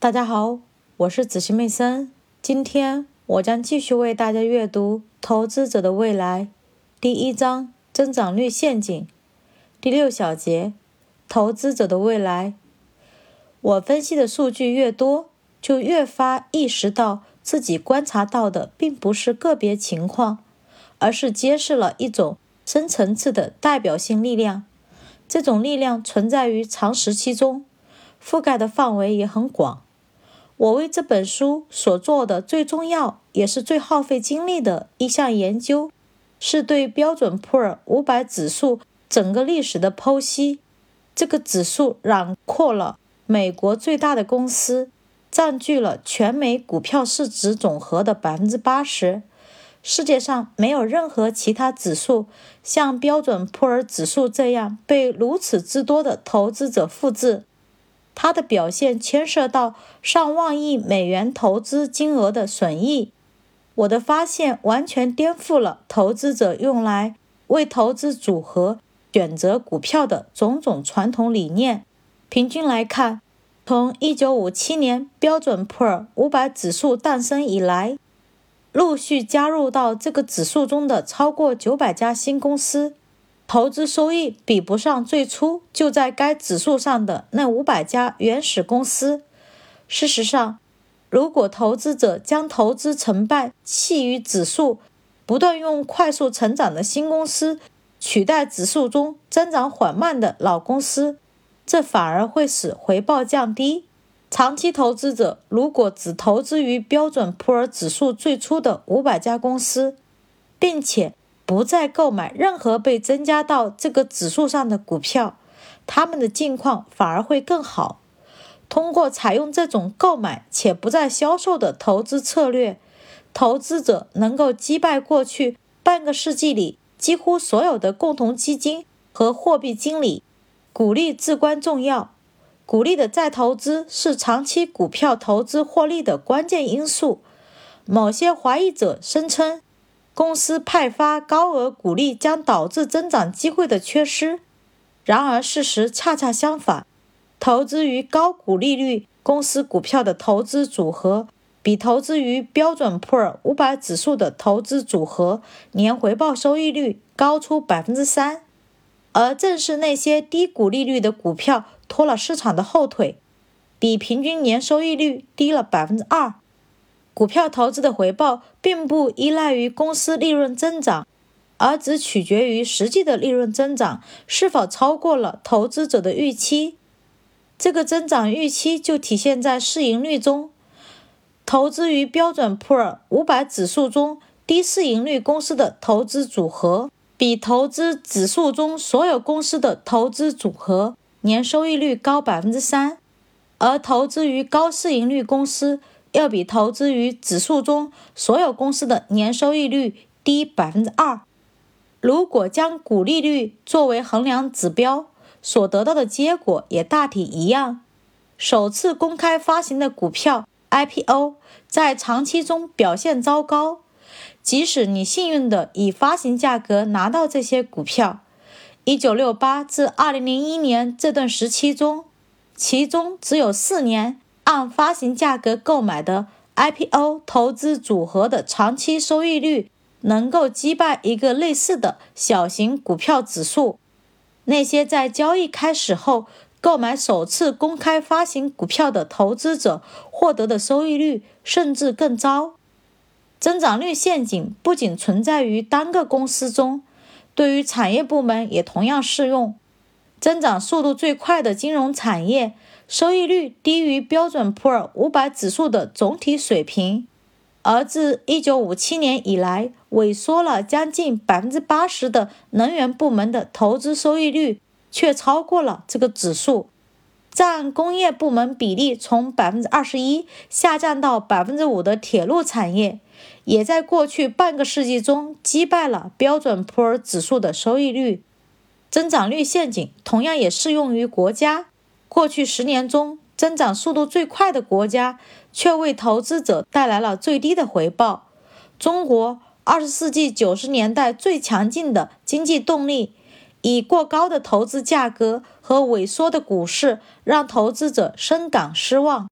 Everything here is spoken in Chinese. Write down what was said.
大家好，我是子熙妹森。今天我将继续为大家阅读《投资者的未来》第一章“增长率陷阱”第六小节“投资者的未来”。我分析的数据越多，就越发意识到自己观察到的并不是个别情况，而是揭示了一种深层次的代表性力量。这种力量存在于长时期中，覆盖的范围也很广。我为这本书所做的最重要也是最耗费精力的一项研究，是对标准普尔五百指数整个历史的剖析。这个指数囊括了美国最大的公司，占据了全美股票市值总和的百分之八十。世界上没有任何其他指数像标准普尔指数这样被如此之多的投资者复制。它的表现牵涉到上万亿美元投资金额的损益。我的发现完全颠覆了投资者用来为投资组合选择股票的种种传统理念。平均来看，从1957年标准普尔500指数诞生以来，陆续加入到这个指数中的超过900家新公司。投资收益比不上最初就在该指数上的那五百家原始公司。事实上，如果投资者将投资成败弃于指数，不断用快速成长的新公司取代指数中增长缓慢的老公司，这反而会使回报降低。长期投资者如果只投资于标准普尔指数最初的五百家公司，并且不再购买任何被增加到这个指数上的股票，他们的境况反而会更好。通过采用这种购买且不再销售的投资策略，投资者能够击败过去半个世纪里几乎所有的共同基金和货币经理。鼓励至关重要，鼓励的再投资是长期股票投资获利的关键因素。某些怀疑者声称。公司派发高额股利将导致增长机会的缺失。然而，事实恰恰相反。投资于高股利率公司股票的投资组合，比投资于标准普尔五百指数的投资组合年回报收益率高出百分之三。而正是那些低股利率的股票拖了市场的后腿，比平均年收益率低了百分之二。股票投资的回报并不依赖于公司利润增长，而只取决于实际的利润增长是否超过了投资者的预期。这个增长预期就体现在市盈率中。投资于标准普尔五百指数中低市盈率公司的投资组合，比投资指数中所有公司的投资组合年收益率高百分之三，而投资于高市盈率公司。要比投资于指数中所有公司的年收益率低百分之二。如果将股利率作为衡量指标，所得到的结果也大体一样。首次公开发行的股票 IPO 在长期中表现糟糕，即使你幸运地以发行价格拿到这些股票。1968至2001年这段时期中，其中只有四年。按发行价格购买的 IPO 投资组合的长期收益率能够击败一个类似的小型股票指数。那些在交易开始后购买首次公开发行股票的投资者获得的收益率甚至更糟。增长率陷阱不仅存在于单个公司中，对于产业部门也同样适用。增长速度最快的金融产业。收益率低于标准普尔五百指数的总体水平，而自1957年以来，萎缩了将近百分之八十的能源部门的投资收益率却超过了这个指数。占工业部门比例从百分之二十一下降到百分之五的铁路产业，也在过去半个世纪中击败了标准普尔指数的收益率。增长率陷阱同样也适用于国家。过去十年中，增长速度最快的国家却为投资者带来了最低的回报。中国，二十世纪九十年代最强劲的经济动力，以过高的投资价格和萎缩的股市，让投资者深感失望。